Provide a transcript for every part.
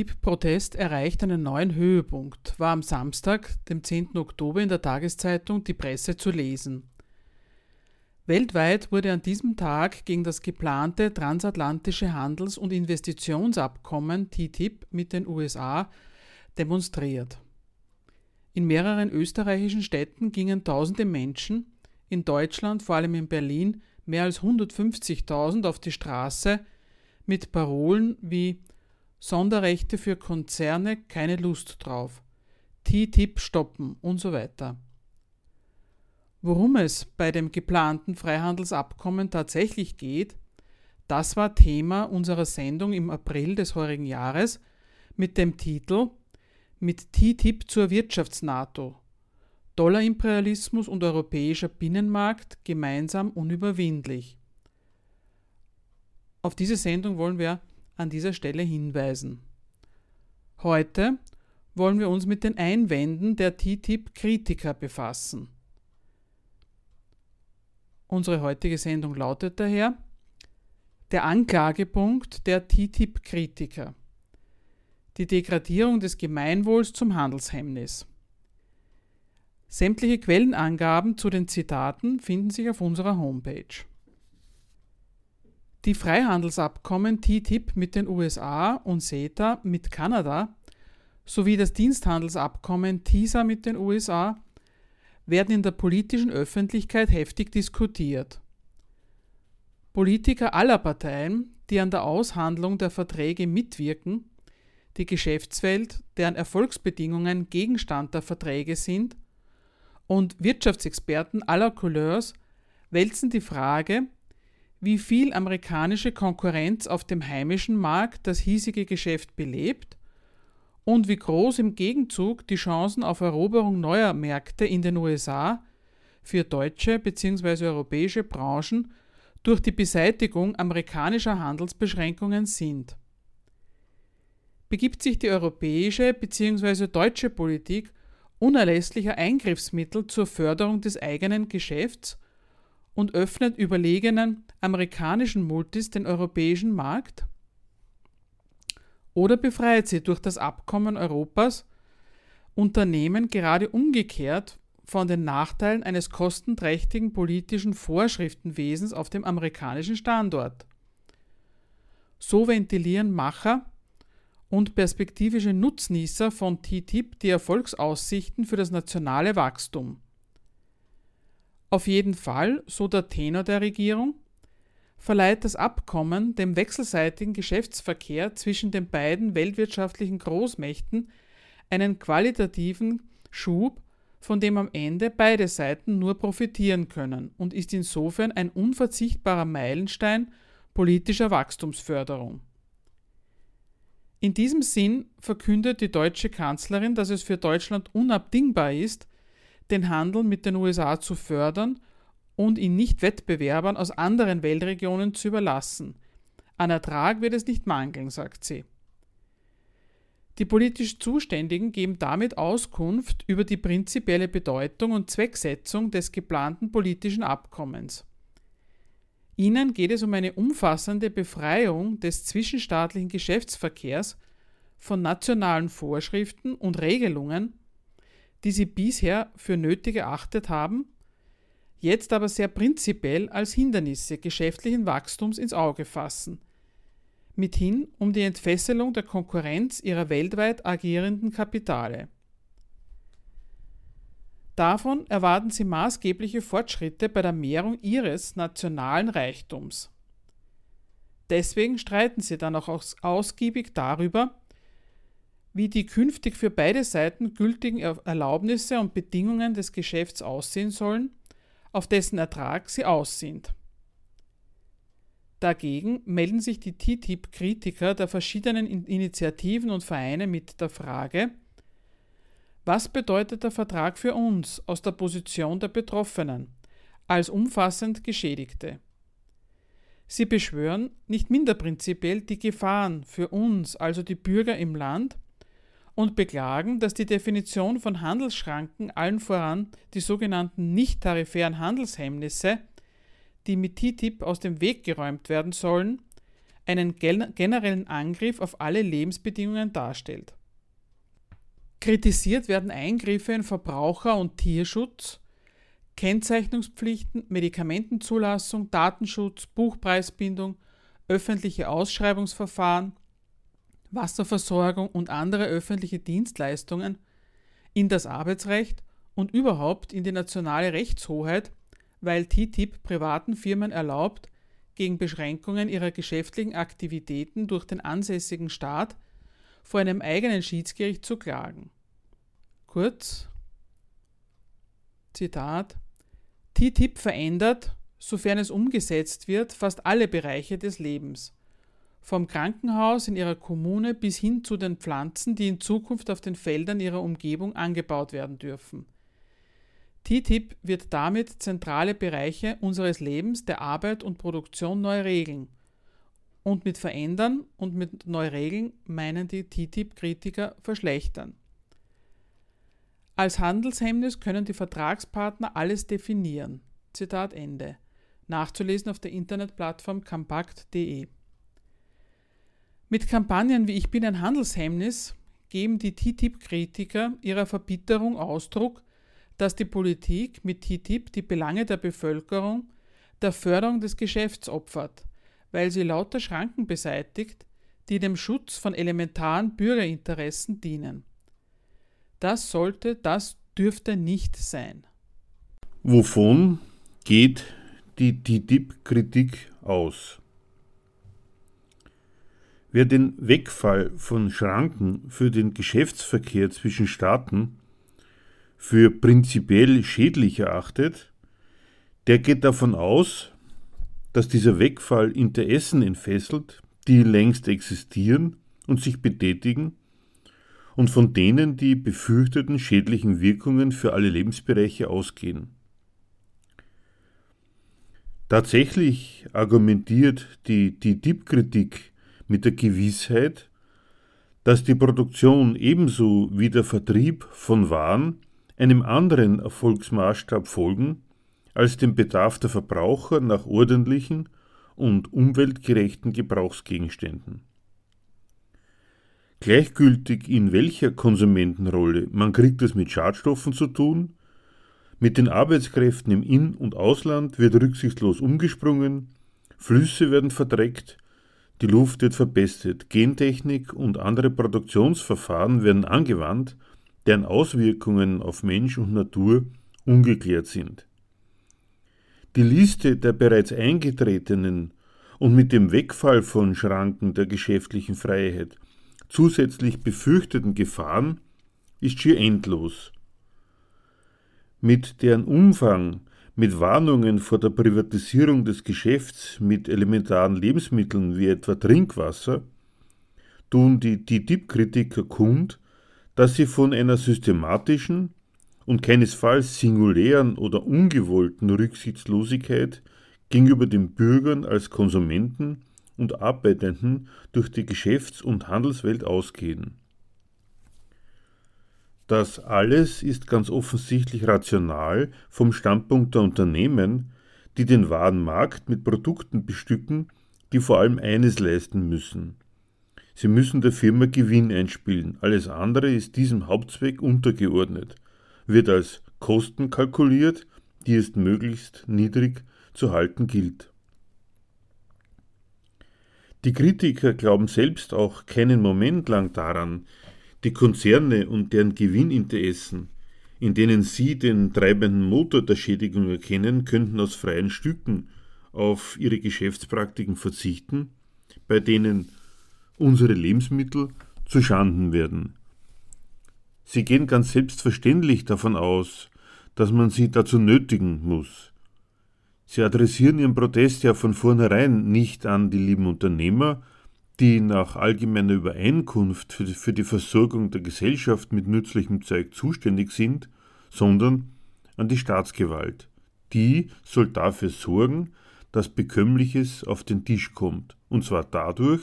TTIP-Protest erreicht einen neuen Höhepunkt, war am Samstag, dem 10. Oktober in der Tageszeitung Die Presse zu lesen. Weltweit wurde an diesem Tag gegen das geplante transatlantische Handels- und Investitionsabkommen TTIP mit den USA demonstriert. In mehreren österreichischen Städten gingen tausende Menschen, in Deutschland, vor allem in Berlin, mehr als 150.000 auf die Straße mit Parolen wie Sonderrechte für Konzerne, keine Lust drauf. TTIP stoppen und so weiter. Worum es bei dem geplanten Freihandelsabkommen tatsächlich geht, das war Thema unserer Sendung im April des heurigen Jahres mit dem Titel Mit TTIP zur Wirtschafts-NATO. Dollarimperialismus und europäischer Binnenmarkt gemeinsam unüberwindlich. Auf diese Sendung wollen wir an dieser Stelle hinweisen. Heute wollen wir uns mit den Einwänden der TTIP-Kritiker befassen. Unsere heutige Sendung lautet daher Der Anklagepunkt der TTIP-Kritiker. Die Degradierung des Gemeinwohls zum Handelshemmnis. Sämtliche Quellenangaben zu den Zitaten finden sich auf unserer Homepage. Die Freihandelsabkommen TTIP mit den USA und CETA mit Kanada sowie das Diensthandelsabkommen TISA mit den USA werden in der politischen Öffentlichkeit heftig diskutiert. Politiker aller Parteien, die an der Aushandlung der Verträge mitwirken, die Geschäftswelt, deren Erfolgsbedingungen Gegenstand der Verträge sind, und Wirtschaftsexperten aller Couleurs wälzen die Frage wie viel amerikanische Konkurrenz auf dem heimischen Markt das hiesige Geschäft belebt und wie groß im Gegenzug die Chancen auf Eroberung neuer Märkte in den USA für deutsche bzw. europäische Branchen durch die Beseitigung amerikanischer Handelsbeschränkungen sind. Begibt sich die europäische bzw. deutsche Politik unerlässlicher Eingriffsmittel zur Förderung des eigenen Geschäfts und öffnet überlegenen amerikanischen Multis den europäischen Markt? Oder befreit sie durch das Abkommen Europas Unternehmen gerade umgekehrt von den Nachteilen eines kostenträchtigen politischen Vorschriftenwesens auf dem amerikanischen Standort? So ventilieren Macher und perspektivische Nutznießer von TTIP die Erfolgsaussichten für das nationale Wachstum. Auf jeden Fall, so der Tenor der Regierung, verleiht das Abkommen dem wechselseitigen Geschäftsverkehr zwischen den beiden weltwirtschaftlichen Großmächten einen qualitativen Schub, von dem am Ende beide Seiten nur profitieren können und ist insofern ein unverzichtbarer Meilenstein politischer Wachstumsförderung. In diesem Sinn verkündet die deutsche Kanzlerin, dass es für Deutschland unabdingbar ist, den Handel mit den USA zu fördern und ihn nicht Wettbewerbern aus anderen Weltregionen zu überlassen. An Ertrag wird es nicht mangeln, sagt sie. Die politisch Zuständigen geben damit Auskunft über die prinzipielle Bedeutung und Zwecksetzung des geplanten politischen Abkommens. Ihnen geht es um eine umfassende Befreiung des zwischenstaatlichen Geschäftsverkehrs von nationalen Vorschriften und Regelungen die sie bisher für nötig erachtet haben, jetzt aber sehr prinzipiell als Hindernisse geschäftlichen Wachstums ins Auge fassen, mithin um die Entfesselung der Konkurrenz ihrer weltweit agierenden Kapitale. Davon erwarten sie maßgebliche Fortschritte bei der Mehrung ihres nationalen Reichtums. Deswegen streiten sie dann auch ausgiebig darüber, wie die künftig für beide Seiten gültigen Erlaubnisse und Bedingungen des Geschäfts aussehen sollen, auf dessen Ertrag sie aus sind. Dagegen melden sich die TTIP-Kritiker der verschiedenen Initiativen und Vereine mit der Frage, Was bedeutet der Vertrag für uns aus der Position der Betroffenen, als umfassend Geschädigte? Sie beschwören nicht minder prinzipiell die Gefahren für uns, also die Bürger im Land, und beklagen, dass die Definition von Handelsschranken allen voran die sogenannten nicht-tarifären Handelshemmnisse, die mit TTIP aus dem Weg geräumt werden sollen, einen generellen Angriff auf alle Lebensbedingungen darstellt. Kritisiert werden Eingriffe in Verbraucher- und Tierschutz, Kennzeichnungspflichten, Medikamentenzulassung, Datenschutz, Buchpreisbindung, öffentliche Ausschreibungsverfahren, Wasserversorgung und andere öffentliche Dienstleistungen in das Arbeitsrecht und überhaupt in die nationale Rechtshoheit, weil TTIP privaten Firmen erlaubt, gegen Beschränkungen ihrer geschäftlichen Aktivitäten durch den ansässigen Staat vor einem eigenen Schiedsgericht zu klagen. Kurz, Zitat, TTIP verändert, sofern es umgesetzt wird, fast alle Bereiche des Lebens vom Krankenhaus in ihrer Kommune bis hin zu den Pflanzen, die in Zukunft auf den Feldern ihrer Umgebung angebaut werden dürfen. TTIP wird damit zentrale Bereiche unseres Lebens, der Arbeit und Produktion neu regeln. Und mit verändern und mit neu regeln meinen die TTIP-Kritiker verschlechtern. Als Handelshemmnis können die Vertragspartner alles definieren. Zitat Ende. Nachzulesen auf der Internetplattform compact.de. Mit Kampagnen wie Ich bin ein Handelshemmnis geben die TTIP-Kritiker ihrer Verbitterung Ausdruck, dass die Politik mit TTIP die Belange der Bevölkerung der Förderung des Geschäfts opfert, weil sie lauter Schranken beseitigt, die dem Schutz von elementaren Bürgerinteressen dienen. Das sollte, das dürfte nicht sein. Wovon geht die TTIP-Kritik aus? Wer den Wegfall von Schranken für den Geschäftsverkehr zwischen Staaten für prinzipiell schädlich erachtet, der geht davon aus, dass dieser Wegfall Interessen entfesselt, die längst existieren und sich betätigen und von denen die befürchteten schädlichen Wirkungen für alle Lebensbereiche ausgehen. Tatsächlich argumentiert die TTIP-Kritik mit der Gewissheit, dass die Produktion ebenso wie der Vertrieb von Waren einem anderen Erfolgsmaßstab folgen als dem Bedarf der Verbraucher nach ordentlichen und umweltgerechten Gebrauchsgegenständen. Gleichgültig in welcher Konsumentenrolle, man kriegt es mit Schadstoffen zu tun, mit den Arbeitskräften im In- und Ausland wird rücksichtslos umgesprungen, Flüsse werden verdreckt, die Luft wird verbessert, Gentechnik und andere Produktionsverfahren werden angewandt, deren Auswirkungen auf Mensch und Natur ungeklärt sind. Die Liste der bereits eingetretenen und mit dem Wegfall von Schranken der geschäftlichen Freiheit zusätzlich befürchteten Gefahren ist schier endlos. Mit deren Umfang mit Warnungen vor der Privatisierung des Geschäfts mit elementaren Lebensmitteln wie etwa Trinkwasser tun die TTIP-Kritiker kund, dass sie von einer systematischen und keinesfalls singulären oder ungewollten Rücksichtslosigkeit gegenüber den Bürgern als Konsumenten und Arbeitenden durch die Geschäfts- und Handelswelt ausgehen. Das alles ist ganz offensichtlich rational vom Standpunkt der Unternehmen, die den Warenmarkt mit Produkten bestücken, die vor allem eines leisten müssen. Sie müssen der Firma Gewinn einspielen, alles andere ist diesem Hauptzweck untergeordnet, wird als Kosten kalkuliert, die es möglichst niedrig zu halten gilt. Die Kritiker glauben selbst auch keinen Moment lang daran, die Konzerne und deren Gewinninteressen, in denen sie den treibenden Motor der Schädigung erkennen, könnten aus freien Stücken auf ihre Geschäftspraktiken verzichten, bei denen unsere Lebensmittel zu Schanden werden. Sie gehen ganz selbstverständlich davon aus, dass man sie dazu nötigen muss. Sie adressieren ihren Protest ja von vornherein nicht an die lieben Unternehmer, die nach allgemeiner Übereinkunft für die, Versorgung der Gesellschaft mit nützlichem Zeug zuständig sind, sondern an die Staatsgewalt. Die soll dafür sorgen, dass Bekömmliches auf den Tisch kommt, und zwar dadurch,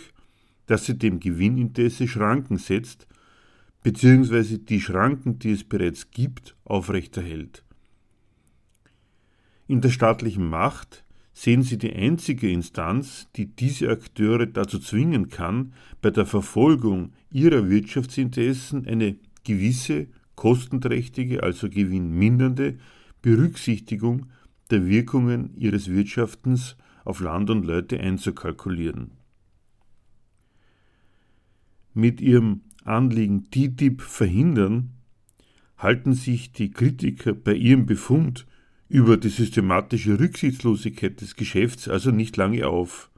dass sie dem Gewinninteresse Schranken setzt, beziehungsweise die Schranken, die es bereits gibt, aufrechterhält. In der staatlichen Macht sehen Sie die einzige Instanz, die diese Akteure dazu zwingen kann, bei der Verfolgung ihrer Wirtschaftsinteressen eine gewisse, kostenträchtige, also gewinnmindernde Berücksichtigung der Wirkungen ihres Wirtschaftens auf Land und Leute einzukalkulieren. Mit ihrem Anliegen TTIP verhindern, halten sich die Kritiker bei ihrem Befund über die systematische Rücksichtslosigkeit des Geschäfts also nicht lange auf.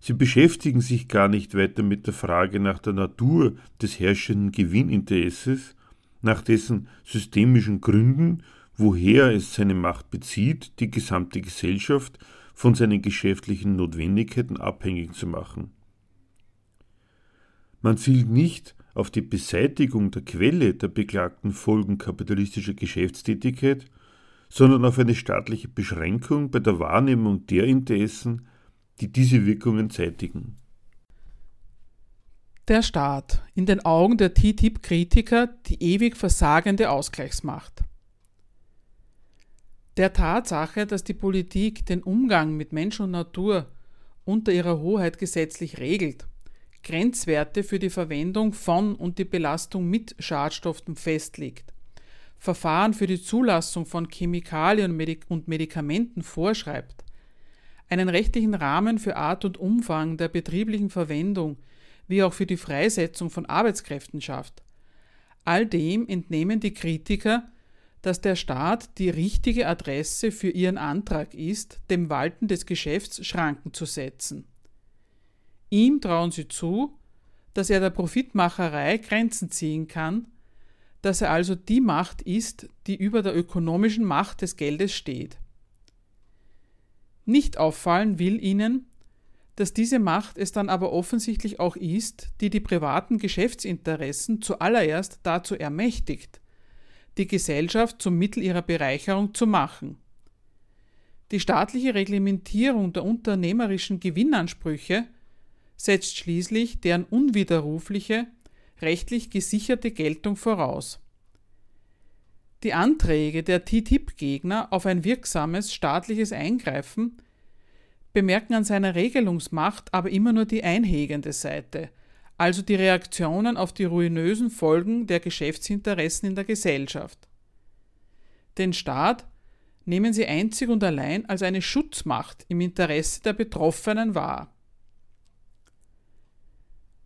Sie beschäftigen sich gar nicht weiter mit der Frage nach der Natur des herrschenden Gewinninteresses, nach dessen systemischen Gründen, woher es seine Macht bezieht, die gesamte Gesellschaft von seinen geschäftlichen Notwendigkeiten abhängig zu machen. Man zielt nicht auf die Beseitigung der Quelle der beklagten Folgen kapitalistischer Geschäftstätigkeit, sondern auf eine staatliche Beschränkung bei der Wahrnehmung der Interessen, die diese Wirkungen zeitigen. Der Staat, in den Augen der TTIP-Kritiker die ewig versagende Ausgleichsmacht. Der Tatsache, dass die Politik den Umgang mit Mensch und Natur unter ihrer Hoheit gesetzlich regelt, Grenzwerte für die Verwendung von und die Belastung mit Schadstoffen festlegt, Verfahren für die Zulassung von Chemikalien und Medikamenten vorschreibt, einen rechtlichen Rahmen für Art und Umfang der betrieblichen Verwendung wie auch für die Freisetzung von Arbeitskräften schafft. All dem entnehmen die Kritiker, dass der Staat die richtige Adresse für ihren Antrag ist, dem Walten des Geschäfts Schranken zu setzen. Ihm trauen sie zu, dass er der Profitmacherei Grenzen ziehen kann dass er also die Macht ist, die über der ökonomischen Macht des Geldes steht. Nicht auffallen will ihnen, dass diese Macht es dann aber offensichtlich auch ist, die die privaten Geschäftsinteressen zuallererst dazu ermächtigt, die Gesellschaft zum Mittel ihrer Bereicherung zu machen. Die staatliche Reglementierung der unternehmerischen Gewinnansprüche setzt schließlich deren unwiderrufliche rechtlich gesicherte Geltung voraus. Die Anträge der TTIP-Gegner auf ein wirksames staatliches Eingreifen bemerken an seiner Regelungsmacht aber immer nur die einhegende Seite, also die Reaktionen auf die ruinösen Folgen der Geschäftsinteressen in der Gesellschaft. Den Staat nehmen sie einzig und allein als eine Schutzmacht im Interesse der Betroffenen wahr.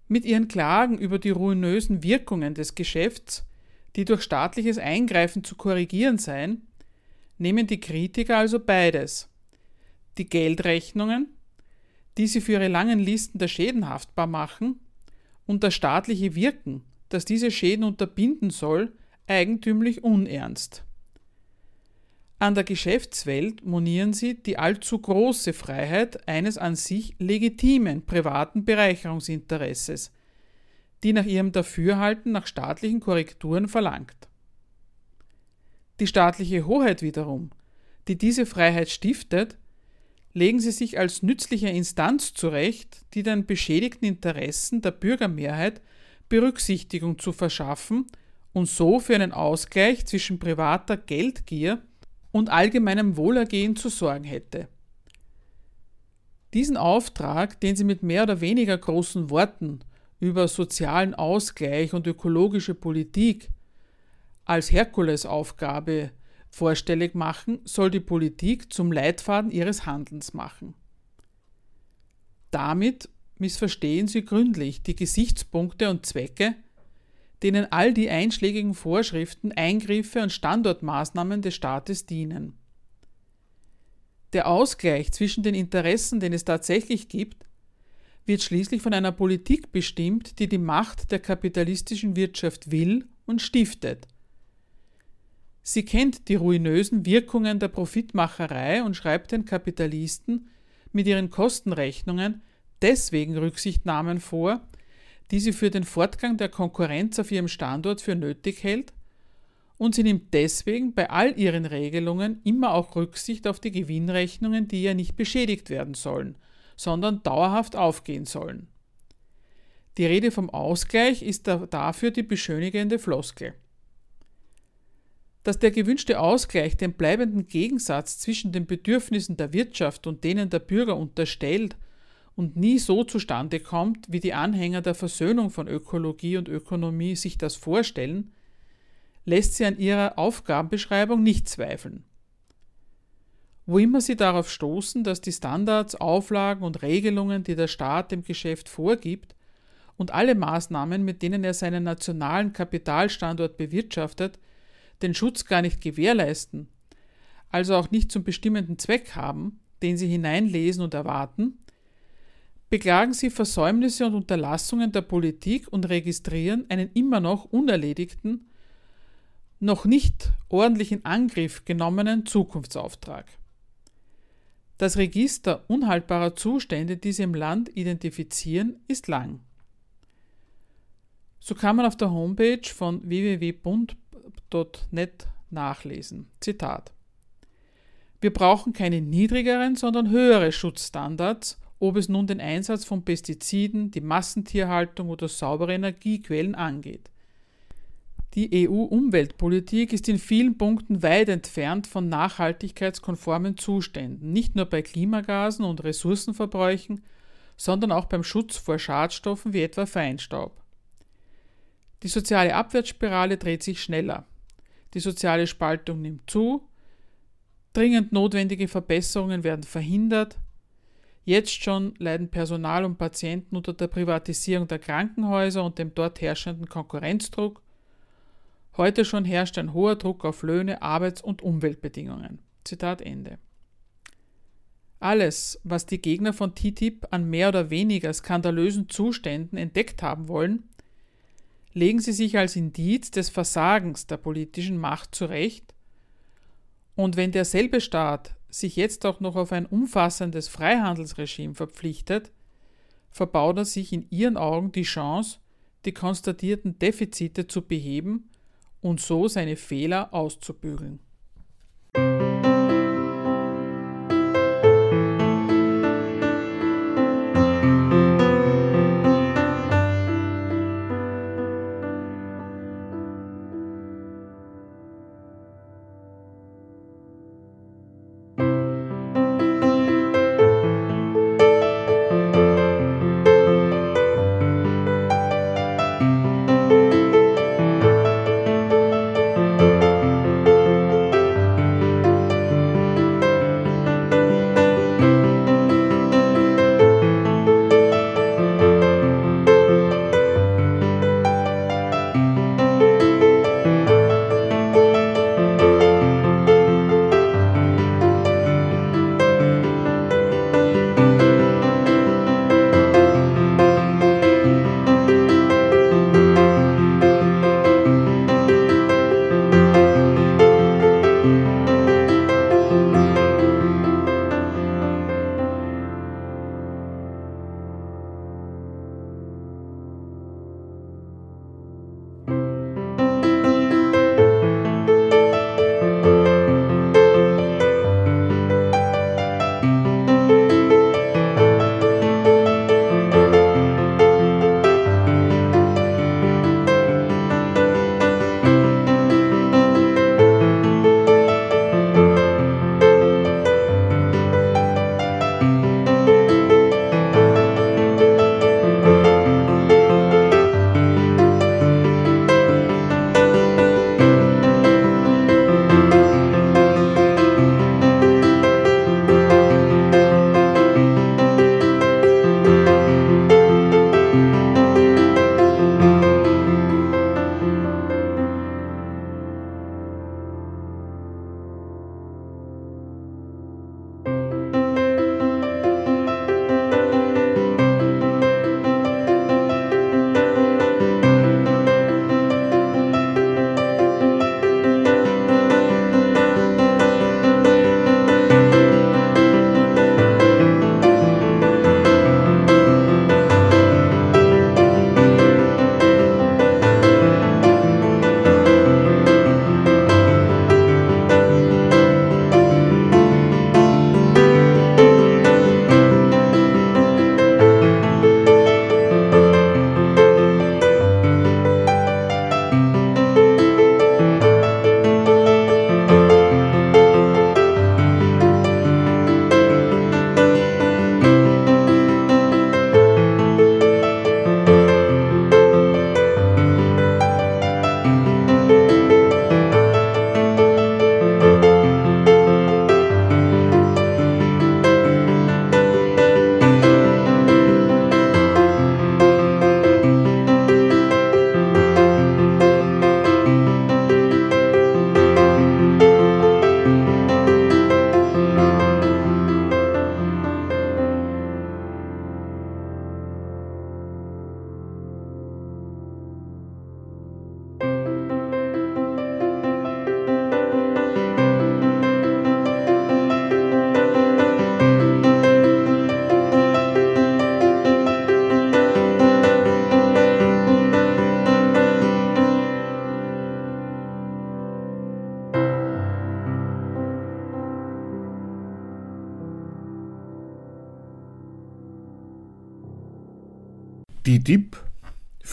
Mit ihren Klagen über die ruinösen Wirkungen des Geschäfts, die durch staatliches Eingreifen zu korrigieren seien, nehmen die Kritiker also beides. Die Geldrechnungen, die sie für ihre langen Listen der Schäden haftbar machen, und das staatliche Wirken, das diese Schäden unterbinden soll, eigentümlich unernst. An der Geschäftswelt monieren sie die allzu große Freiheit eines an sich legitimen privaten Bereicherungsinteresses, die nach ihrem Dafürhalten nach staatlichen Korrekturen verlangt. Die staatliche Hoheit wiederum, die diese Freiheit stiftet, legen sie sich als nützliche Instanz zurecht, die den beschädigten Interessen der Bürgermehrheit Berücksichtigung zu verschaffen und so für einen Ausgleich zwischen privater Geldgier und allgemeinem Wohlergehen zu sorgen hätte. Diesen Auftrag, den sie mit mehr oder weniger großen Worten über sozialen Ausgleich und ökologische Politik als Herkulesaufgabe vorstellig machen, soll die Politik zum Leitfaden ihres Handelns machen. Damit missverstehen sie gründlich die Gesichtspunkte und Zwecke, denen all die einschlägigen Vorschriften, Eingriffe und Standortmaßnahmen des Staates dienen. Der Ausgleich zwischen den Interessen, den es tatsächlich gibt, wird schließlich von einer Politik bestimmt, die die Macht der kapitalistischen Wirtschaft will und stiftet. Sie kennt die ruinösen Wirkungen der Profitmacherei und schreibt den Kapitalisten mit ihren Kostenrechnungen deswegen Rücksichtnahmen vor, die sie für den Fortgang der Konkurrenz auf ihrem Standort für nötig hält, und sie nimmt deswegen bei all ihren Regelungen immer auch Rücksicht auf die Gewinnrechnungen, die ja nicht beschädigt werden sollen, sondern dauerhaft aufgehen sollen. Die Rede vom Ausgleich ist dafür die beschönigende Floskel. Dass der gewünschte Ausgleich den bleibenden Gegensatz zwischen den Bedürfnissen der Wirtschaft und denen der Bürger unterstellt und nie so zustande kommt, wie die Anhänger der Versöhnung von Ökologie und Ökonomie sich das vorstellen, lässt sie an ihrer Aufgabenbeschreibung nicht zweifeln. Wo immer sie darauf stoßen, dass die Standards, Auflagen und Regelungen, die der Staat dem Geschäft vorgibt, und alle Maßnahmen, mit denen er seinen nationalen Kapitalstandort bewirtschaftet, den Schutz gar nicht gewährleisten, also auch nicht zum bestimmenden Zweck haben, den sie hineinlesen und erwarten, beklagen sie Versäumnisse und Unterlassungen der Politik und registrieren einen immer noch unerledigten, noch nicht ordentlich in Angriff genommenen Zukunftsauftrag. Das Register unhaltbarer Zustände, die sie im Land identifizieren, ist lang. So kann man auf der Homepage von www.bund.de net nachlesen. Zitat. Wir brauchen keine niedrigeren, sondern höhere Schutzstandards, ob es nun den Einsatz von Pestiziden, die Massentierhaltung oder saubere Energiequellen angeht. Die EU-Umweltpolitik ist in vielen Punkten weit entfernt von nachhaltigkeitskonformen Zuständen, nicht nur bei Klimagasen und Ressourcenverbräuchen, sondern auch beim Schutz vor Schadstoffen wie etwa Feinstaub. Die soziale Abwärtsspirale dreht sich schneller. Die soziale Spaltung nimmt zu. Dringend notwendige Verbesserungen werden verhindert. Jetzt schon leiden Personal und Patienten unter der Privatisierung der Krankenhäuser und dem dort herrschenden Konkurrenzdruck. Heute schon herrscht ein hoher Druck auf Löhne, Arbeits- und Umweltbedingungen. Zitat Ende. Alles, was die Gegner von TTIP an mehr oder weniger skandalösen Zuständen entdeckt haben wollen, legen sie sich als Indiz des Versagens der politischen Macht zurecht, und wenn derselbe Staat sich jetzt auch noch auf ein umfassendes Freihandelsregime verpflichtet, verbaut er sich in ihren Augen die Chance, die konstatierten Defizite zu beheben und so seine Fehler auszubügeln.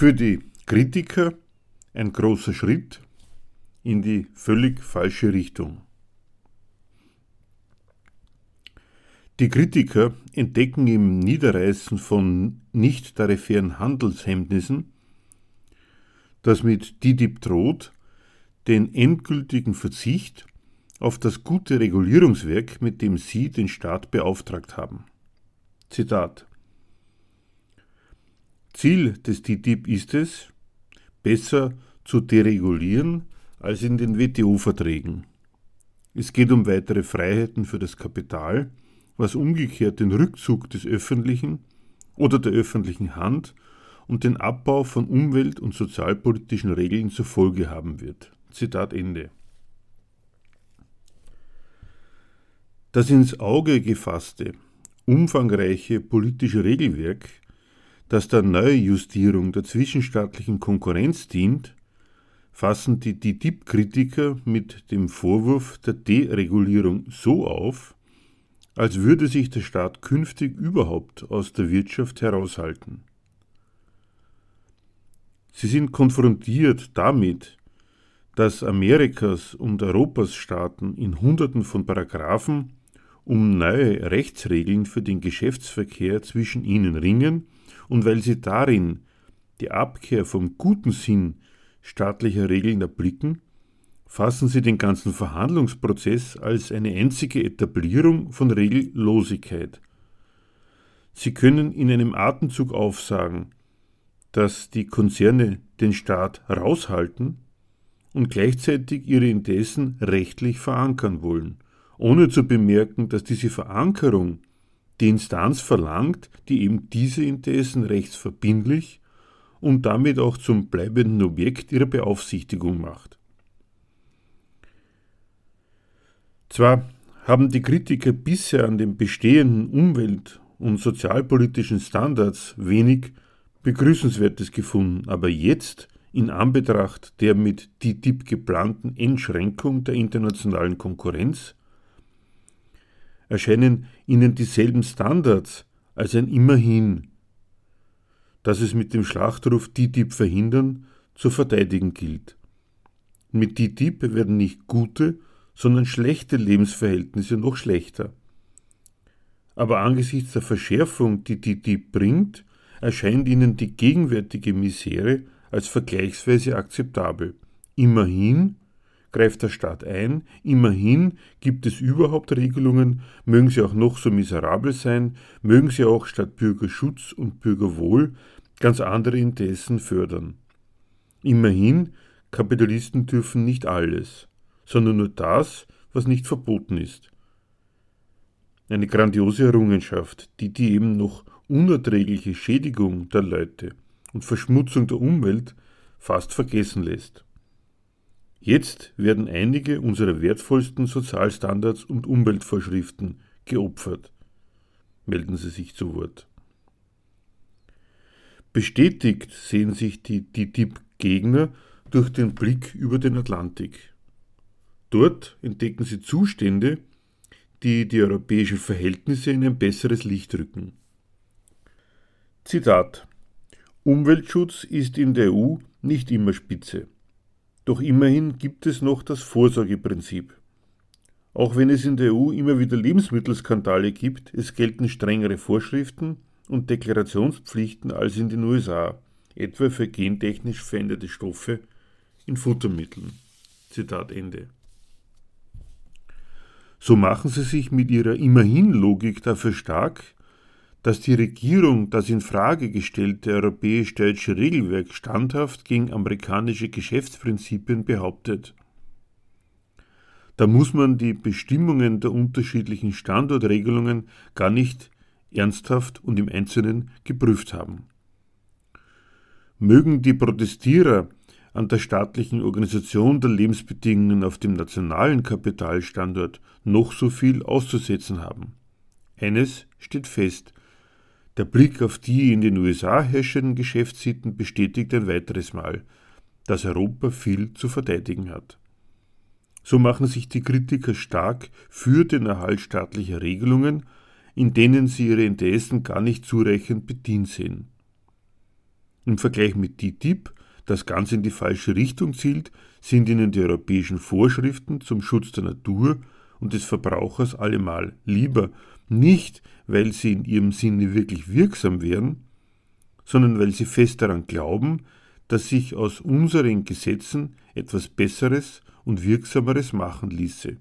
Für die Kritiker ein großer Schritt in die völlig falsche Richtung. Die Kritiker entdecken im Niederreißen von nicht tarifären Handelshemmnissen, das mit TTIP droht, den endgültigen Verzicht auf das gute Regulierungswerk, mit dem sie den Staat beauftragt haben. Zitat Ziel des TTIP ist es, besser zu deregulieren als in den WTO-Verträgen. Es geht um weitere Freiheiten für das Kapital, was umgekehrt den Rückzug des öffentlichen oder der öffentlichen Hand und den Abbau von umwelt- und sozialpolitischen Regeln zur Folge haben wird. Zitat Ende. Das ins Auge gefasste, umfangreiche politische Regelwerk, das der Neujustierung der zwischenstaatlichen Konkurrenz dient, fassen die TTIP-Kritiker mit dem Vorwurf der Deregulierung so auf, als würde sich der Staat künftig überhaupt aus der Wirtschaft heraushalten. Sie sind konfrontiert damit, dass Amerikas und Europas Staaten in Hunderten von Paragraphen um neue Rechtsregeln für den Geschäftsverkehr zwischen ihnen ringen und weil sie darin die Abkehr vom guten Sinn staatlicher Regeln erblicken, fassen sie den ganzen Verhandlungsprozess als eine einzige Etablierung von Regellosigkeit. Sie können in einem Atemzug aufsagen, dass die Konzerne den Staat raushalten und gleichzeitig ihre Interessen rechtlich verankern wollen ohne zu bemerken, dass diese Verankerung die Instanz verlangt, die eben diese Interessen rechtsverbindlich und damit auch zum bleibenden Objekt ihrer Beaufsichtigung macht. Zwar haben die Kritiker bisher an den bestehenden umwelt- und sozialpolitischen Standards wenig Begrüßenswertes gefunden, aber jetzt, in Anbetracht der mit TTIP geplanten Entschränkung der internationalen Konkurrenz, erscheinen ihnen dieselben Standards als ein Immerhin, das es mit dem Schlachtruf TTIP verhindern zu verteidigen gilt. Mit TTIP werden nicht gute, sondern schlechte Lebensverhältnisse noch schlechter. Aber angesichts der Verschärfung, die TTIP bringt, erscheint ihnen die gegenwärtige Misere als vergleichsweise akzeptabel. Immerhin greift der Staat ein, immerhin gibt es überhaupt Regelungen, mögen sie auch noch so miserabel sein, mögen sie auch statt Bürgerschutz und Bürgerwohl ganz andere Interessen fördern. Immerhin, Kapitalisten dürfen nicht alles, sondern nur das, was nicht verboten ist. Eine grandiose Errungenschaft, die die eben noch unerträgliche Schädigung der Leute und Verschmutzung der Umwelt fast vergessen lässt. Jetzt werden einige unserer wertvollsten Sozialstandards und Umweltvorschriften geopfert. Melden Sie sich zu Wort. Bestätigt sehen sich die TTIP-Gegner durch den Blick über den Atlantik. Dort entdecken sie Zustände, die die europäischen Verhältnisse in ein besseres Licht rücken. Zitat Umweltschutz ist in der EU nicht immer spitze. Doch immerhin gibt es noch das Vorsorgeprinzip. Auch wenn es in der EU immer wieder Lebensmittelskandale gibt, es gelten strengere Vorschriften und Deklarationspflichten als in den USA, etwa für gentechnisch veränderte Stoffe in Futtermitteln. Zitat Ende. So machen sie sich mit ihrer Immerhin-Logik dafür stark, dass die Regierung das in Frage gestellte europäisch-deutsche Regelwerk standhaft gegen amerikanische Geschäftsprinzipien behauptet. Da muss man die Bestimmungen der unterschiedlichen Standortregelungen gar nicht ernsthaft und im Einzelnen geprüft haben. Mögen die Protestierer an der staatlichen Organisation der Lebensbedingungen auf dem nationalen Kapitalstandort noch so viel auszusetzen haben. Eines steht fest, der Blick auf die in den USA herrschenden Geschäftssitten bestätigt ein weiteres Mal, dass Europa viel zu verteidigen hat. So machen sich die Kritiker stark für den Erhalt staatlicher Regelungen, in denen sie ihre Interessen gar nicht zureichend bedient sehen. Im Vergleich mit TTIP, das ganz in die falsche Richtung zielt, sind ihnen die europäischen Vorschriften zum Schutz der Natur und des Verbrauchers allemal lieber, nicht weil sie in ihrem Sinne wirklich wirksam wären, sondern weil sie fest daran glauben, dass sich aus unseren Gesetzen etwas Besseres und Wirksameres machen ließe.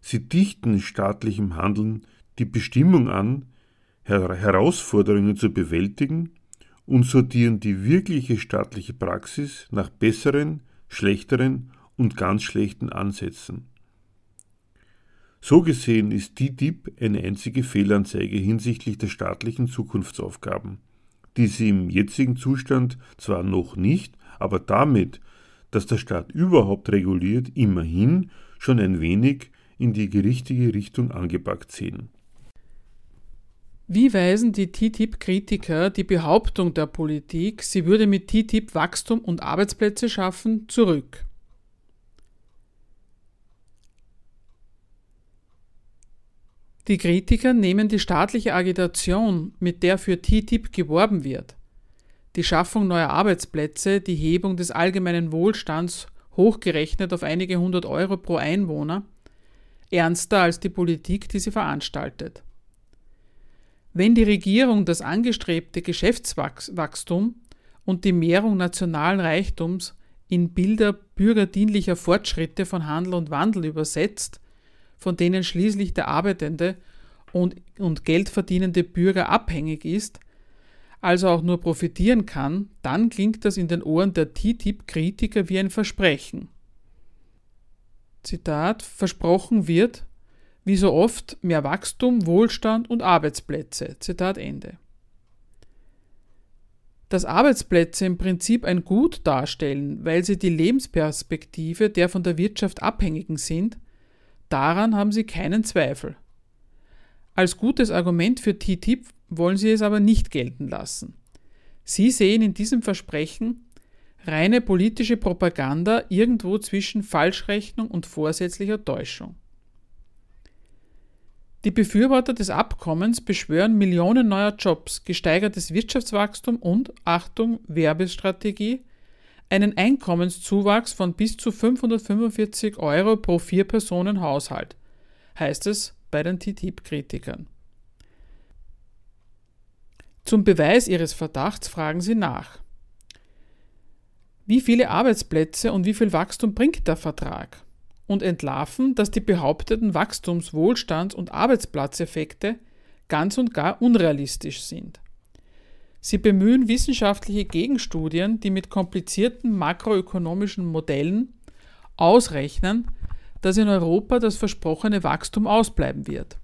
Sie dichten staatlichem Handeln die Bestimmung an, Herausforderungen zu bewältigen und sortieren die wirkliche staatliche Praxis nach besseren, schlechteren und ganz schlechten Ansätzen. So gesehen ist TTIP eine einzige Fehlanzeige hinsichtlich der staatlichen Zukunftsaufgaben, die sie im jetzigen Zustand zwar noch nicht, aber damit, dass der Staat überhaupt reguliert, immerhin schon ein wenig in die richtige Richtung angepackt sehen. Wie weisen die TTIP-Kritiker die Behauptung der Politik, sie würde mit TTIP Wachstum und Arbeitsplätze schaffen, zurück? Die Kritiker nehmen die staatliche Agitation, mit der für TTIP geworben wird, die Schaffung neuer Arbeitsplätze, die Hebung des allgemeinen Wohlstands hochgerechnet auf einige hundert Euro pro Einwohner, ernster als die Politik, die sie veranstaltet. Wenn die Regierung das angestrebte Geschäftswachstum und die Mehrung nationalen Reichtums in Bilder bürgerdienlicher Fortschritte von Handel und Wandel übersetzt, von denen schließlich der arbeitende und, und geldverdienende Bürger abhängig ist, also auch nur profitieren kann, dann klingt das in den Ohren der TTIP-Kritiker wie ein Versprechen. Zitat, versprochen wird, wie so oft, mehr Wachstum, Wohlstand und Arbeitsplätze. Zitat Ende. Dass Arbeitsplätze im Prinzip ein Gut darstellen, weil sie die Lebensperspektive der von der Wirtschaft Abhängigen sind, Daran haben sie keinen Zweifel. Als gutes Argument für TTIP wollen sie es aber nicht gelten lassen. Sie sehen in diesem Versprechen reine politische Propaganda irgendwo zwischen Falschrechnung und vorsätzlicher Täuschung. Die Befürworter des Abkommens beschwören Millionen neuer Jobs, gesteigertes Wirtschaftswachstum und, Achtung, Werbestrategie, einen Einkommenszuwachs von bis zu 545 Euro pro Vier-Personen-Haushalt, heißt es bei den TTIP-Kritikern. Zum Beweis ihres Verdachts fragen sie nach. Wie viele Arbeitsplätze und wie viel Wachstum bringt der Vertrag? Und entlarven, dass die behaupteten Wachstums-, Wohlstands- und Arbeitsplatzeffekte ganz und gar unrealistisch sind. Sie bemühen wissenschaftliche Gegenstudien, die mit komplizierten makroökonomischen Modellen ausrechnen, dass in Europa das versprochene Wachstum ausbleiben wird.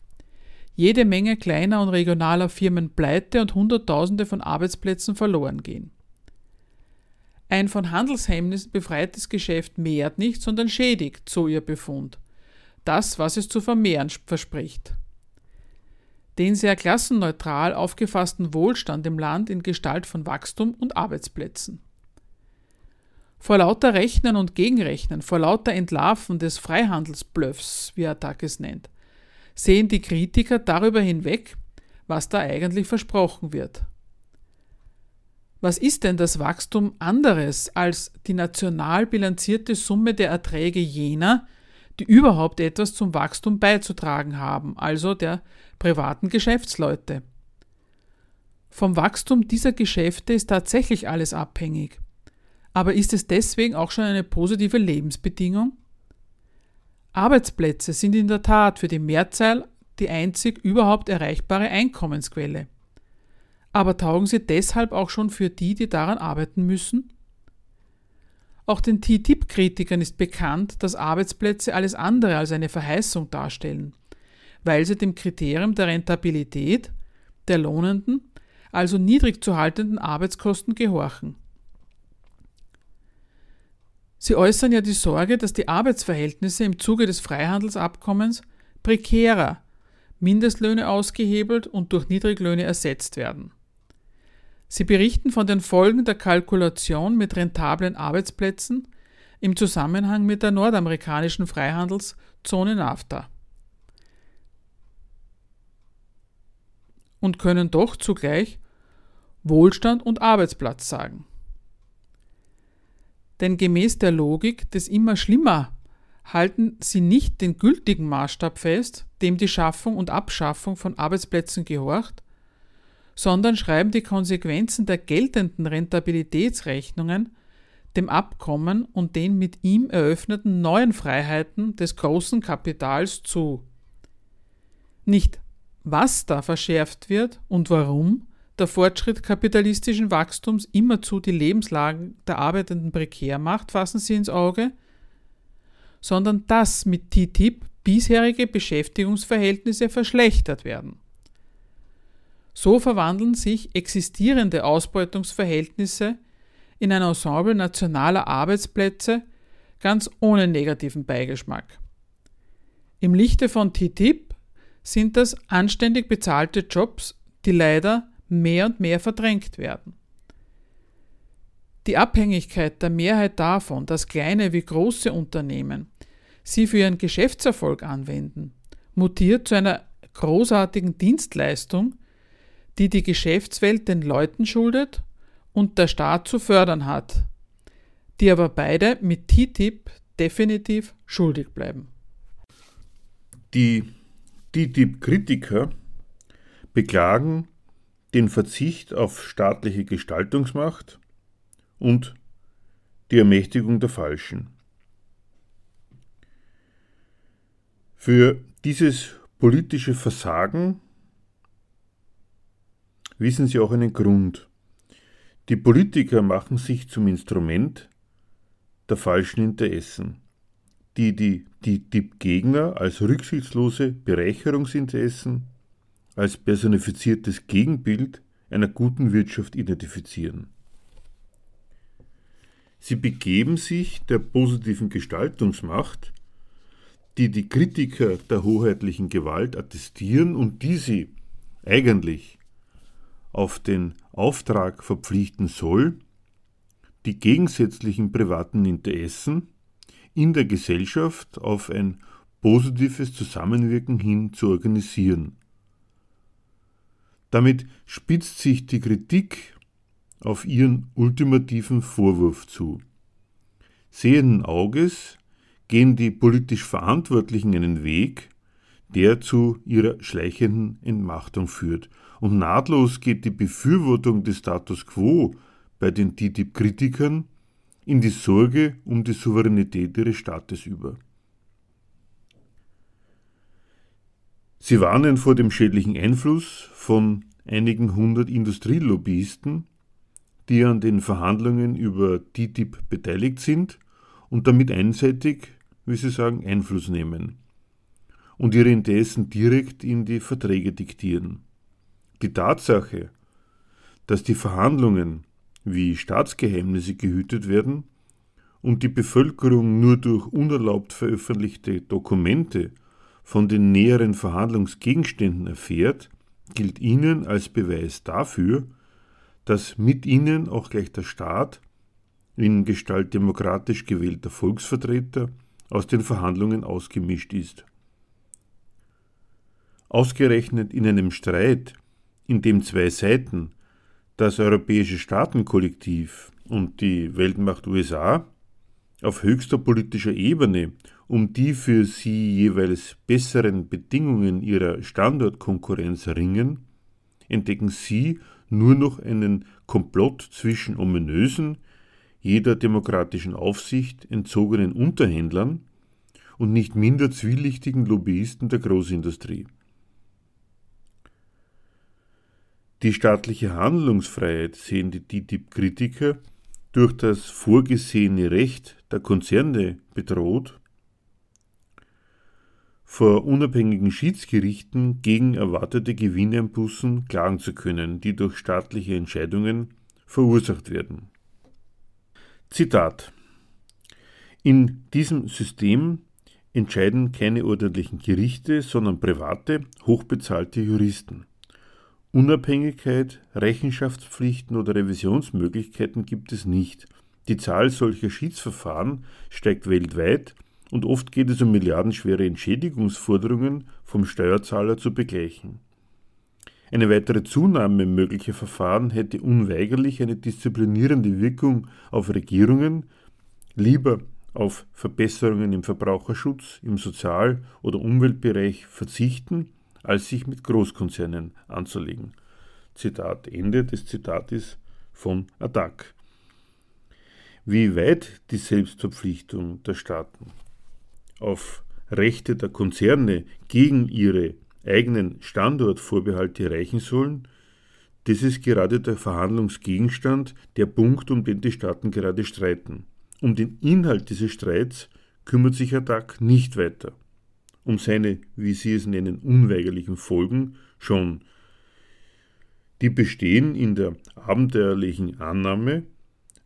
Jede Menge kleiner und regionaler Firmen pleite und Hunderttausende von Arbeitsplätzen verloren gehen. Ein von Handelshemmnissen befreites Geschäft mehrt nicht, sondern schädigt, so ihr Befund. Das, was es zu vermehren verspricht den sehr klassenneutral aufgefassten Wohlstand im Land in Gestalt von Wachstum und Arbeitsplätzen. Vor lauter Rechnen und Gegenrechnen, vor lauter Entlarven des Freihandelsbluffs, wie Attac es nennt, sehen die Kritiker darüber hinweg, was da eigentlich versprochen wird. Was ist denn das Wachstum anderes als die national bilanzierte Summe der Erträge jener, die überhaupt etwas zum Wachstum beizutragen haben, also der privaten Geschäftsleute. Vom Wachstum dieser Geschäfte ist tatsächlich alles abhängig. Aber ist es deswegen auch schon eine positive Lebensbedingung? Arbeitsplätze sind in der Tat für die Mehrzahl die einzig überhaupt erreichbare Einkommensquelle. Aber taugen sie deshalb auch schon für die, die daran arbeiten müssen? Auch den TTIP-Kritikern ist bekannt, dass Arbeitsplätze alles andere als eine Verheißung darstellen weil sie dem Kriterium der Rentabilität der lohnenden, also niedrig zu haltenden Arbeitskosten gehorchen. Sie äußern ja die Sorge, dass die Arbeitsverhältnisse im Zuge des Freihandelsabkommens prekärer, Mindestlöhne ausgehebelt und durch Niedriglöhne ersetzt werden. Sie berichten von den Folgen der Kalkulation mit rentablen Arbeitsplätzen im Zusammenhang mit der nordamerikanischen Freihandelszone NAFTA. Und können doch zugleich Wohlstand und Arbeitsplatz sagen. Denn gemäß der Logik des immer schlimmer halten sie nicht den gültigen Maßstab fest, dem die Schaffung und Abschaffung von Arbeitsplätzen gehorcht, sondern schreiben die Konsequenzen der geltenden Rentabilitätsrechnungen dem Abkommen und den mit ihm eröffneten neuen Freiheiten des großen Kapitals zu. Nicht was da verschärft wird und warum der Fortschritt kapitalistischen Wachstums immerzu die Lebenslagen der Arbeitenden prekär macht, fassen Sie ins Auge, sondern dass mit TTIP bisherige Beschäftigungsverhältnisse verschlechtert werden. So verwandeln sich existierende Ausbeutungsverhältnisse in ein Ensemble nationaler Arbeitsplätze ganz ohne negativen Beigeschmack. Im Lichte von TTIP sind das anständig bezahlte Jobs, die leider mehr und mehr verdrängt werden. Die Abhängigkeit der Mehrheit davon, dass kleine wie große Unternehmen sie für ihren Geschäftserfolg anwenden, mutiert zu einer großartigen Dienstleistung, die die Geschäftswelt den Leuten schuldet und der Staat zu fördern hat, die aber beide mit TTIP definitiv schuldig bleiben. Die TTIP-Kritiker beklagen den Verzicht auf staatliche Gestaltungsmacht und die Ermächtigung der Falschen. Für dieses politische Versagen wissen Sie auch einen Grund. Die Politiker machen sich zum Instrument der falschen Interessen, die die, die, die Gegner als rücksichtslose Bereicherungsinteressen, als personifiziertes Gegenbild einer guten Wirtschaft identifizieren. Sie begeben sich der positiven Gestaltungsmacht, die die Kritiker der hoheitlichen Gewalt attestieren und die sie eigentlich auf den Auftrag verpflichten soll, die gegensätzlichen privaten Interessen in der Gesellschaft auf ein positives Zusammenwirken hin zu organisieren. Damit spitzt sich die Kritik auf ihren ultimativen Vorwurf zu. Sehenden Auges gehen die politisch Verantwortlichen einen Weg, der zu ihrer schleichenden Entmachtung führt. Und nahtlos geht die Befürwortung des Status quo bei den TTIP-Kritikern in die Sorge um die Souveränität ihres Staates über. Sie warnen vor dem schädlichen Einfluss von einigen hundert Industrielobbyisten, die an den Verhandlungen über TTIP beteiligt sind und damit einseitig, wie sie sagen, Einfluss nehmen und ihre Interessen direkt in die Verträge diktieren. Die Tatsache, dass die Verhandlungen wie Staatsgeheimnisse gehütet werden und die Bevölkerung nur durch unerlaubt veröffentlichte Dokumente von den näheren Verhandlungsgegenständen erfährt, gilt ihnen als Beweis dafür, dass mit ihnen auch gleich der Staat in Gestalt demokratisch gewählter Volksvertreter aus den Verhandlungen ausgemischt ist. Ausgerechnet in einem Streit, in dem zwei Seiten, das europäische Staatenkollektiv und die Weltmacht USA, auf höchster politischer Ebene um die für sie jeweils besseren Bedingungen ihrer Standortkonkurrenz ringen, entdecken sie nur noch einen Komplott zwischen ominösen, jeder demokratischen Aufsicht entzogenen Unterhändlern und nicht minder zwielichtigen Lobbyisten der Großindustrie. Die staatliche Handlungsfreiheit sehen die TTIP-Kritiker durch das vorgesehene Recht der Konzerne bedroht, vor unabhängigen Schiedsgerichten gegen erwartete Gewinneinbußen klagen zu können, die durch staatliche Entscheidungen verursacht werden. Zitat In diesem System entscheiden keine ordentlichen Gerichte, sondern private, hochbezahlte Juristen. Unabhängigkeit, Rechenschaftspflichten oder Revisionsmöglichkeiten gibt es nicht. Die Zahl solcher Schiedsverfahren steigt weltweit und oft geht es um milliardenschwere Entschädigungsforderungen vom Steuerzahler zu begleichen. Eine weitere Zunahme möglicher Verfahren hätte unweigerlich eine disziplinierende Wirkung auf Regierungen, lieber auf Verbesserungen im Verbraucherschutz, im Sozial- oder Umweltbereich verzichten, als sich mit Großkonzernen anzulegen. Zitat Ende des Zitates von Adak. Wie weit die Selbstverpflichtung der Staaten auf Rechte der Konzerne gegen ihre eigenen Standortvorbehalte reichen sollen, das ist gerade der Verhandlungsgegenstand, der Punkt, um den die Staaten gerade streiten. Um den Inhalt dieses Streits kümmert sich Attac nicht weiter. Um seine, wie Sie es nennen, unweigerlichen Folgen schon. Die bestehen in der abenteuerlichen Annahme,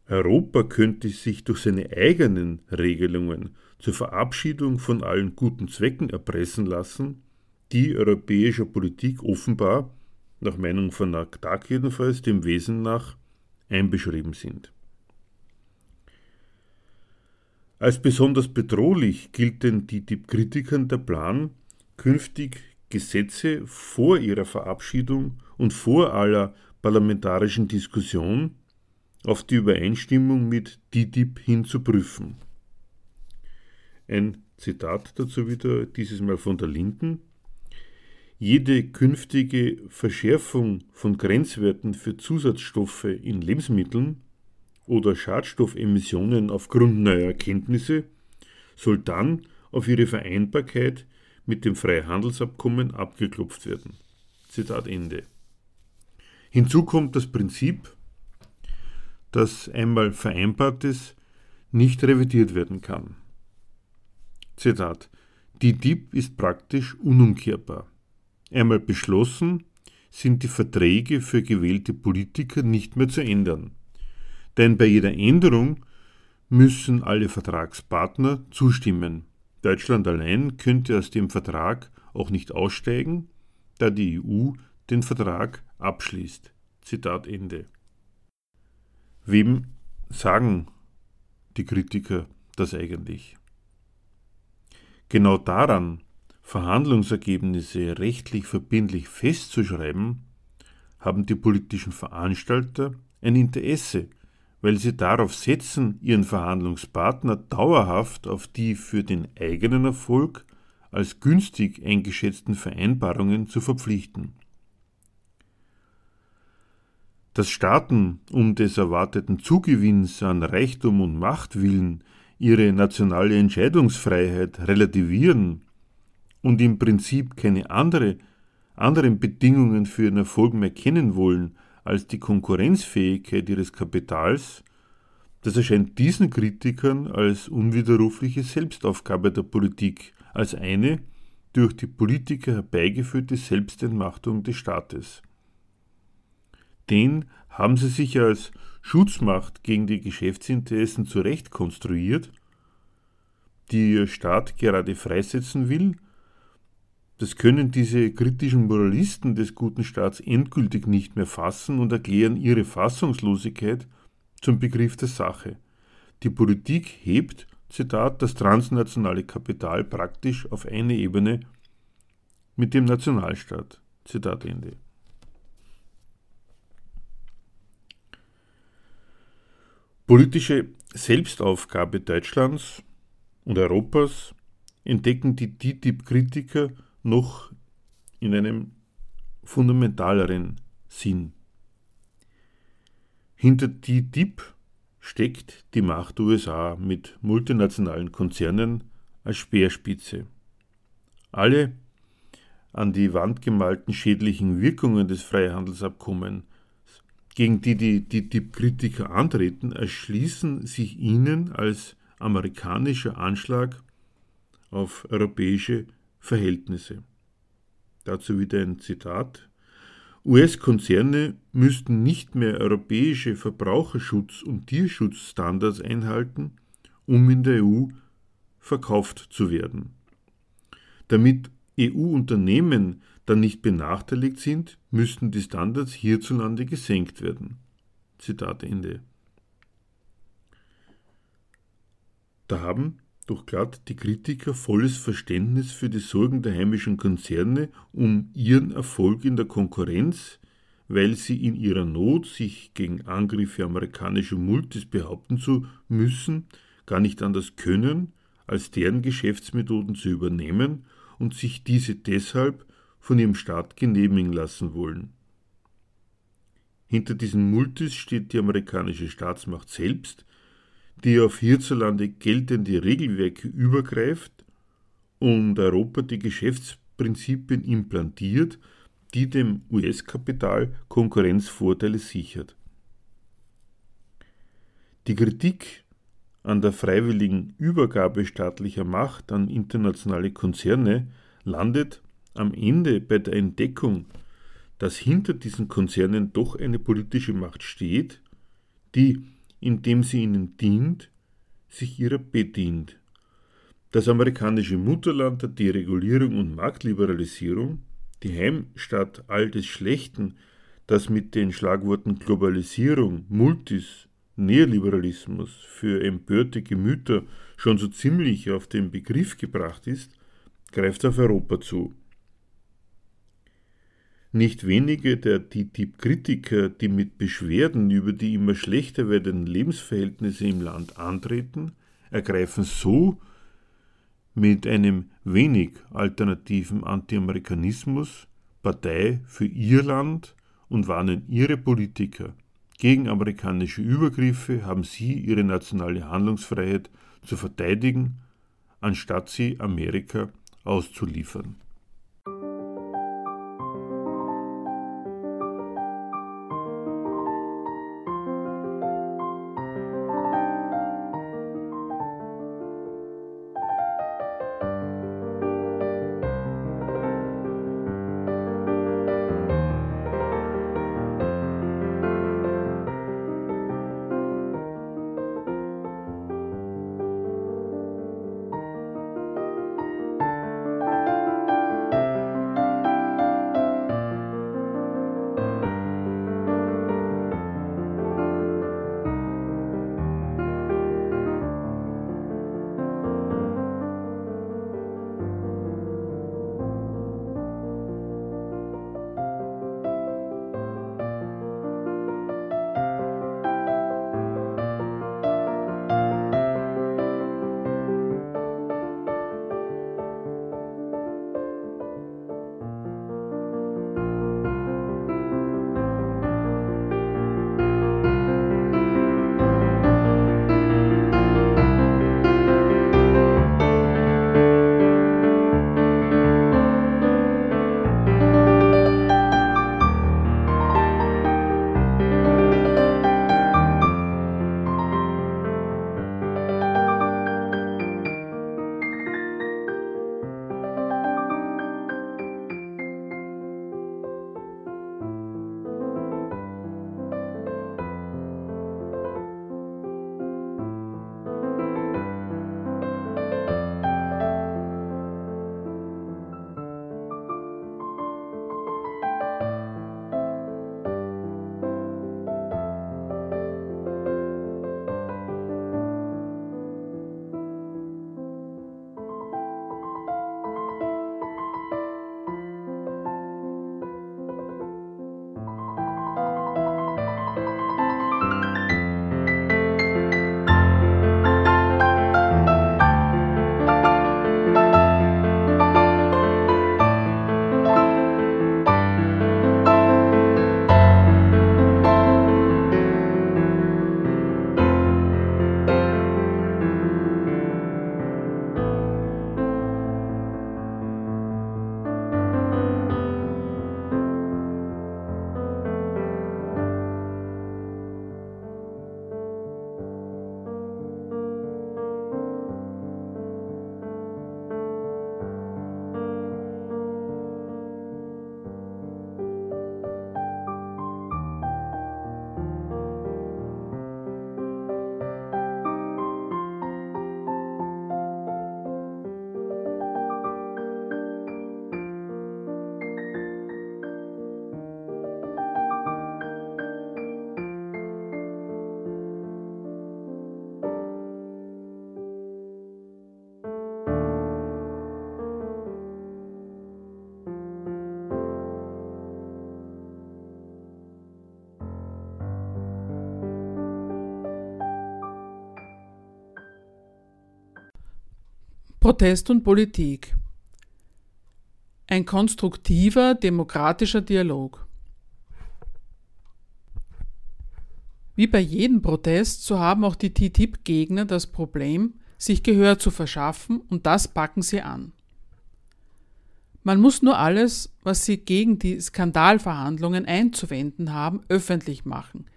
Europa könnte sich durch seine eigenen Regelungen zur Verabschiedung von allen guten Zwecken erpressen lassen, die europäischer Politik offenbar, nach Meinung von Nagdak jedenfalls, dem Wesen nach einbeschrieben sind. Als besonders bedrohlich gilt den TTIP-Kritikern der Plan, künftig Gesetze vor ihrer Verabschiedung und vor aller parlamentarischen Diskussion auf die Übereinstimmung mit TTIP hin zu prüfen. Ein Zitat dazu wieder, dieses Mal von der Linken. Jede künftige Verschärfung von Grenzwerten für Zusatzstoffe in Lebensmitteln oder Schadstoffemissionen aufgrund neuer Erkenntnisse soll dann auf ihre Vereinbarkeit mit dem Freihandelsabkommen abgeklopft werden. Zitat Ende. Hinzu kommt das Prinzip, dass einmal Vereinbartes nicht revidiert werden kann. Zitat. Die DIP ist praktisch unumkehrbar. Einmal beschlossen, sind die Verträge für gewählte Politiker nicht mehr zu ändern. Denn bei jeder Änderung müssen alle Vertragspartner zustimmen. Deutschland allein könnte aus dem Vertrag auch nicht aussteigen, da die EU den Vertrag abschließt. Zitat Ende. Wem sagen die Kritiker das eigentlich? Genau daran, Verhandlungsergebnisse rechtlich verbindlich festzuschreiben, haben die politischen Veranstalter ein Interesse, weil sie darauf setzen, ihren Verhandlungspartner dauerhaft auf die für den eigenen Erfolg als günstig eingeschätzten Vereinbarungen zu verpflichten. Dass Staaten um des erwarteten Zugewinns an Reichtum und Macht willen ihre nationale Entscheidungsfreiheit relativieren und im Prinzip keine andere, anderen Bedingungen für ihren Erfolg mehr kennen wollen als die Konkurrenzfähigkeit ihres Kapitals, das erscheint diesen Kritikern als unwiderrufliche Selbstaufgabe der Politik, als eine durch die Politiker herbeigeführte Selbstentmachtung des Staates den haben sie sich als Schutzmacht gegen die Geschäftsinteressen zurecht konstruiert, die ihr Staat gerade freisetzen will. Das können diese kritischen Moralisten des guten Staats endgültig nicht mehr fassen und erklären ihre Fassungslosigkeit zum Begriff der Sache. Die Politik hebt, Zitat, das transnationale Kapital praktisch auf eine Ebene mit dem Nationalstaat. Zitat Ende. Politische Selbstaufgabe Deutschlands und Europas entdecken die TTIP-Kritiker noch in einem fundamentaleren Sinn. Hinter TTIP steckt die Macht USA mit multinationalen Konzernen als Speerspitze. Alle an die Wand gemalten schädlichen Wirkungen des Freihandelsabkommens gegen die die TTIP-Kritiker antreten, erschließen sich ihnen als amerikanischer Anschlag auf europäische Verhältnisse. Dazu wieder ein Zitat. US-Konzerne müssten nicht mehr europäische Verbraucherschutz- und Tierschutzstandards einhalten, um in der EU verkauft zu werden. Damit EU-Unternehmen dann nicht benachteiligt sind, müssten die Standards hierzulande gesenkt werden. Zitat Ende. Da haben doch glatt die Kritiker volles Verständnis für die Sorgen der heimischen Konzerne um ihren Erfolg in der Konkurrenz, weil sie in ihrer Not, sich gegen Angriffe amerikanischer Multis behaupten zu müssen, gar nicht anders können, als deren Geschäftsmethoden zu übernehmen und sich diese deshalb von ihrem Staat genehmigen lassen wollen. Hinter diesen Multis steht die amerikanische Staatsmacht selbst, die auf hierzulande geltende Regelwerke übergreift und Europa die Geschäftsprinzipien implantiert, die dem US-Kapital Konkurrenzvorteile sichert. Die Kritik an der freiwilligen Übergabe staatlicher Macht an internationale Konzerne landet am Ende bei der Entdeckung, dass hinter diesen Konzernen doch eine politische Macht steht, die indem sie ihnen dient, sich ihrer bedient. Das amerikanische Mutterland der Deregulierung und Marktliberalisierung, die Heimstatt all des Schlechten, das mit den Schlagworten Globalisierung, Multis, Neoliberalismus für empörte Gemüter schon so ziemlich auf den Begriff gebracht ist, greift auf Europa zu. Nicht wenige der TTIP-Kritiker, die mit Beschwerden über die immer schlechter werdenden Lebensverhältnisse im Land antreten, ergreifen so mit einem wenig alternativen Anti-Amerikanismus Partei für ihr Land und warnen ihre Politiker. Gegen amerikanische Übergriffe haben sie ihre nationale Handlungsfreiheit zu verteidigen, anstatt sie Amerika auszuliefern. Protest und Politik. Ein konstruktiver demokratischer Dialog. Wie bei jedem Protest, so haben auch die TTIP-Gegner das Problem, sich Gehör zu verschaffen, und das packen sie an. Man muss nur alles, was sie gegen die Skandalverhandlungen einzuwenden haben, öffentlich machen.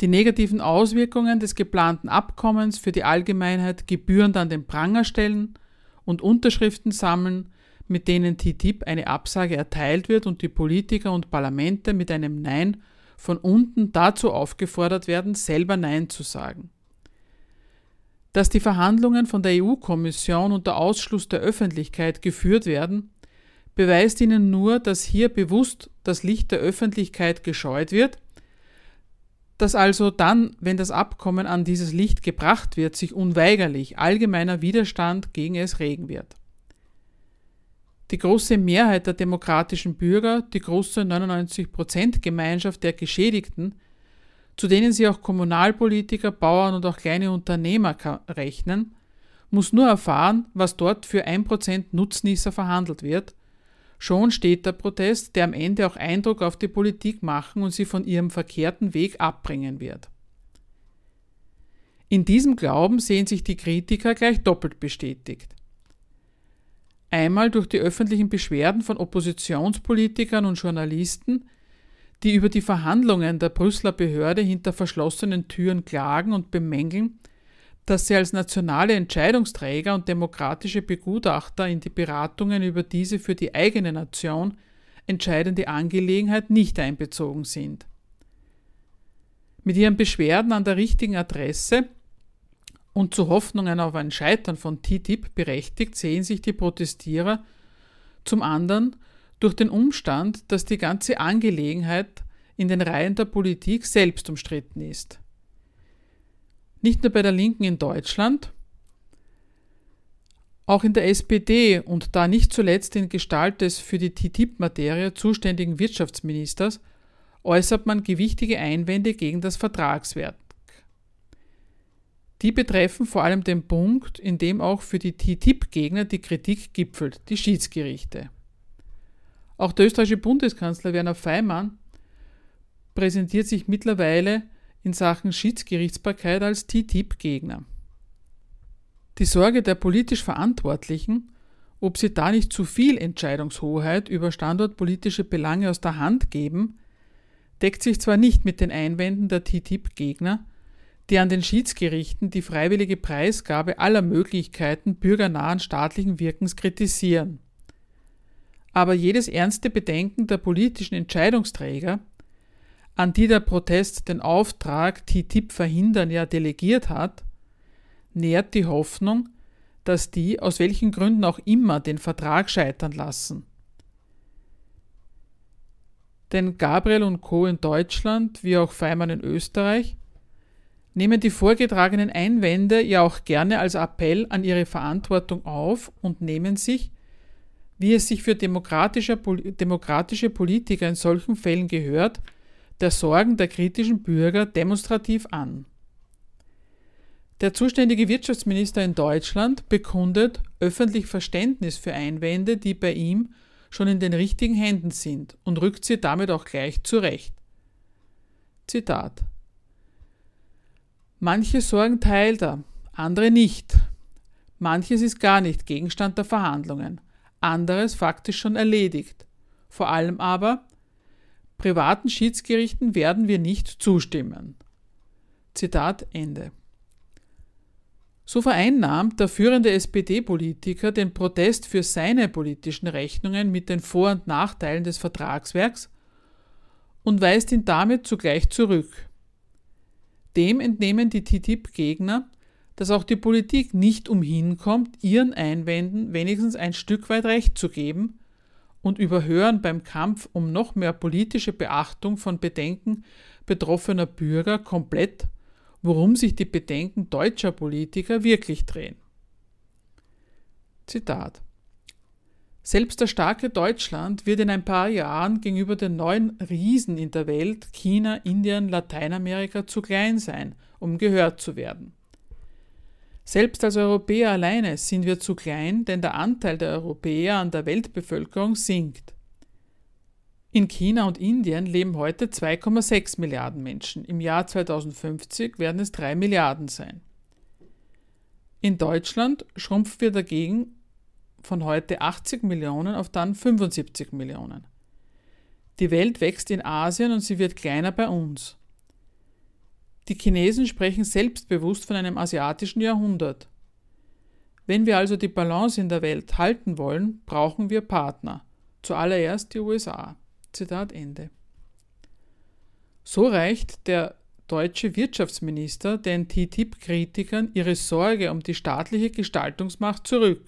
Die negativen Auswirkungen des geplanten Abkommens für die Allgemeinheit gebührend an den Pranger stellen und Unterschriften sammeln, mit denen TTIP eine Absage erteilt wird und die Politiker und Parlamente mit einem Nein von unten dazu aufgefordert werden, selber Nein zu sagen. Dass die Verhandlungen von der EU-Kommission unter Ausschluss der Öffentlichkeit geführt werden, beweist ihnen nur, dass hier bewusst das Licht der Öffentlichkeit gescheut wird, dass also dann, wenn das Abkommen an dieses Licht gebracht wird, sich unweigerlich allgemeiner Widerstand gegen es regen wird. Die große Mehrheit der demokratischen Bürger, die große 99% Gemeinschaft der Geschädigten, zu denen sie auch Kommunalpolitiker, Bauern und auch kleine Unternehmer rechnen, muss nur erfahren, was dort für 1% Nutznießer verhandelt wird. Schon steht der Protest, der am Ende auch Eindruck auf die Politik machen und sie von ihrem verkehrten Weg abbringen wird. In diesem Glauben sehen sich die Kritiker gleich doppelt bestätigt. Einmal durch die öffentlichen Beschwerden von Oppositionspolitikern und Journalisten, die über die Verhandlungen der Brüsseler Behörde hinter verschlossenen Türen klagen und bemängeln, dass sie als nationale Entscheidungsträger und demokratische Begutachter in die Beratungen über diese für die eigene Nation entscheidende Angelegenheit nicht einbezogen sind. Mit ihren Beschwerden an der richtigen Adresse und zu Hoffnungen auf ein Scheitern von TTIP berechtigt sehen sich die Protestierer zum anderen durch den Umstand, dass die ganze Angelegenheit in den Reihen der Politik selbst umstritten ist. Nicht nur bei der Linken in Deutschland, auch in der SPD und da nicht zuletzt in Gestalt des für die TTIP-Materie zuständigen Wirtschaftsministers äußert man gewichtige Einwände gegen das Vertragswerk. Die betreffen vor allem den Punkt, in dem auch für die TTIP-Gegner die Kritik gipfelt, die Schiedsgerichte. Auch der österreichische Bundeskanzler Werner Feimann präsentiert sich mittlerweile in Sachen Schiedsgerichtsbarkeit als TTIP-Gegner. Die Sorge der politisch Verantwortlichen, ob sie da nicht zu viel Entscheidungshoheit über standortpolitische Belange aus der Hand geben, deckt sich zwar nicht mit den Einwänden der TTIP-Gegner, die an den Schiedsgerichten die freiwillige Preisgabe aller Möglichkeiten bürgernahen staatlichen Wirkens kritisieren. Aber jedes ernste Bedenken der politischen Entscheidungsträger, an die der Protest den Auftrag, TTIP verhindern ja delegiert hat, nährt die Hoffnung, dass die, aus welchen Gründen auch immer, den Vertrag scheitern lassen. Denn Gabriel und Co. in Deutschland, wie auch Feimann in Österreich, nehmen die vorgetragenen Einwände ja auch gerne als Appell an ihre Verantwortung auf und nehmen sich, wie es sich für demokratische, demokratische Politiker in solchen Fällen gehört, der Sorgen der kritischen Bürger demonstrativ an. Der zuständige Wirtschaftsminister in Deutschland bekundet öffentlich Verständnis für Einwände, die bei ihm schon in den richtigen Händen sind und rückt sie damit auch gleich zurecht. Zitat Manche Sorgen teilt er, andere nicht. Manches ist gar nicht Gegenstand der Verhandlungen, anderes faktisch schon erledigt. Vor allem aber, privaten Schiedsgerichten werden wir nicht zustimmen. Zitat Ende. So vereinnahmt der führende SPD-Politiker den Protest für seine politischen Rechnungen mit den Vor- und Nachteilen des Vertragswerks und weist ihn damit zugleich zurück. Dem entnehmen die TTIP-Gegner, dass auch die Politik nicht umhin kommt, ihren Einwänden wenigstens ein Stück weit Recht zu geben und überhören beim Kampf um noch mehr politische Beachtung von Bedenken betroffener Bürger komplett, worum sich die Bedenken deutscher Politiker wirklich drehen. Zitat selbst das starke Deutschland wird in ein paar Jahren gegenüber den neuen Riesen in der Welt, China, Indien, Lateinamerika, zu klein sein, um gehört zu werden. Selbst als Europäer alleine sind wir zu klein, denn der Anteil der Europäer an der Weltbevölkerung sinkt. In China und Indien leben heute 2,6 Milliarden Menschen. Im Jahr 2050 werden es 3 Milliarden sein. In Deutschland schrumpfen wir dagegen von heute 80 Millionen auf dann 75 Millionen. Die Welt wächst in Asien und sie wird kleiner bei uns. Die Chinesen sprechen selbstbewusst von einem asiatischen Jahrhundert. Wenn wir also die Balance in der Welt halten wollen, brauchen wir Partner, zuallererst die USA. Zitat Ende. So reicht der deutsche Wirtschaftsminister den TTIP-Kritikern ihre Sorge um die staatliche Gestaltungsmacht zurück.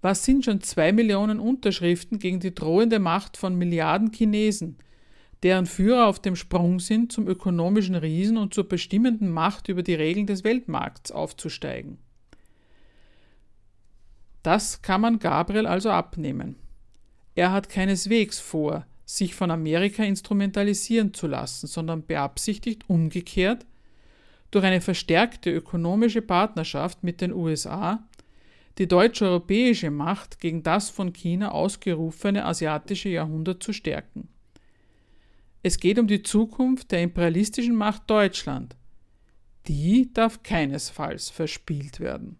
Was sind schon zwei Millionen Unterschriften gegen die drohende Macht von Milliarden Chinesen, deren Führer auf dem Sprung sind, zum ökonomischen Riesen und zur bestimmenden Macht über die Regeln des Weltmarkts aufzusteigen? Das kann man Gabriel also abnehmen. Er hat keineswegs vor, sich von Amerika instrumentalisieren zu lassen, sondern beabsichtigt umgekehrt, durch eine verstärkte ökonomische Partnerschaft mit den USA die deutsch-europäische Macht gegen das von China ausgerufene asiatische Jahrhundert zu stärken. Es geht um die Zukunft der imperialistischen Macht Deutschland. Die darf keinesfalls verspielt werden.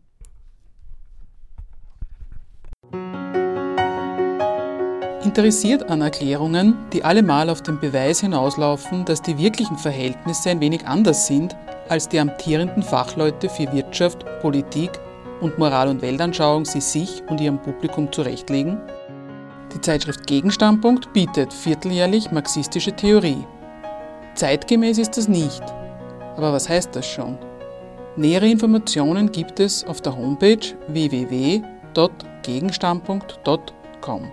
Interessiert an Erklärungen, die allemal auf den Beweis hinauslaufen, dass die wirklichen Verhältnisse ein wenig anders sind, als die amtierenden Fachleute für Wirtschaft, Politik und Moral- und Weltanschauung sie sich und ihrem Publikum zurechtlegen? Die Zeitschrift Gegenstandpunkt bietet vierteljährlich marxistische Theorie. Zeitgemäß ist das nicht. Aber was heißt das schon? Nähere Informationen gibt es auf der Homepage www.gegenstandpunkt.com.